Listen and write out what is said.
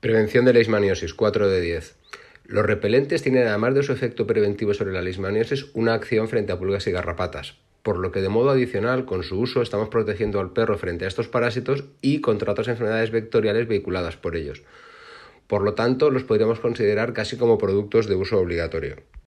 Prevención de la leishmaniosis, 4 de 10. Los repelentes tienen, además de su efecto preventivo sobre la leishmaniosis, una acción frente a pulgas y garrapatas, por lo que de modo adicional, con su uso, estamos protegiendo al perro frente a estos parásitos y contra otras enfermedades vectoriales vehiculadas por ellos. Por lo tanto, los podríamos considerar casi como productos de uso obligatorio.